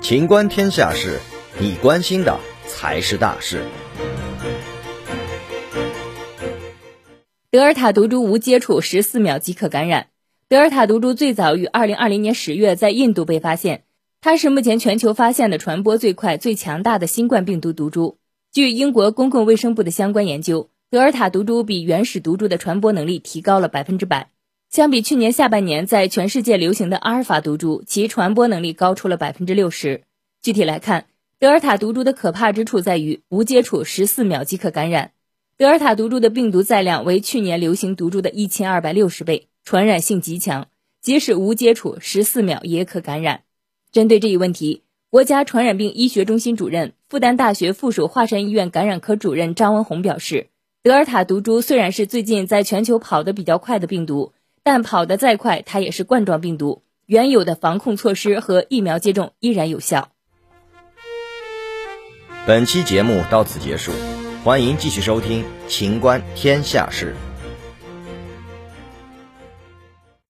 情观天下事，你关心的才是大事。德尔塔毒株无接触十四秒即可感染。德尔塔毒株最早于二零二零年十月在印度被发现，它是目前全球发现的传播最快、最强大的新冠病毒毒株。据英国公共卫生部的相关研究，德尔塔毒株比原始毒株的传播能力提高了百分之百。相比去年下半年在全世界流行的阿尔法毒株，其传播能力高出了百分之六十。具体来看，德尔塔毒株的可怕之处在于无接触十四秒即可感染。德尔塔毒株的病毒载量为去年流行毒株的一千二百六十倍。传染性极强，即使无接触，十四秒也可感染。针对这一问题，国家传染病医学中心主任、复旦大学附属华山医院感染科主任张文宏表示，德尔塔毒株虽然是最近在全球跑得比较快的病毒，但跑得再快，它也是冠状病毒，原有的防控措施和疫苗接种依然有效。本期节目到此结束，欢迎继续收听《秦观天下事》。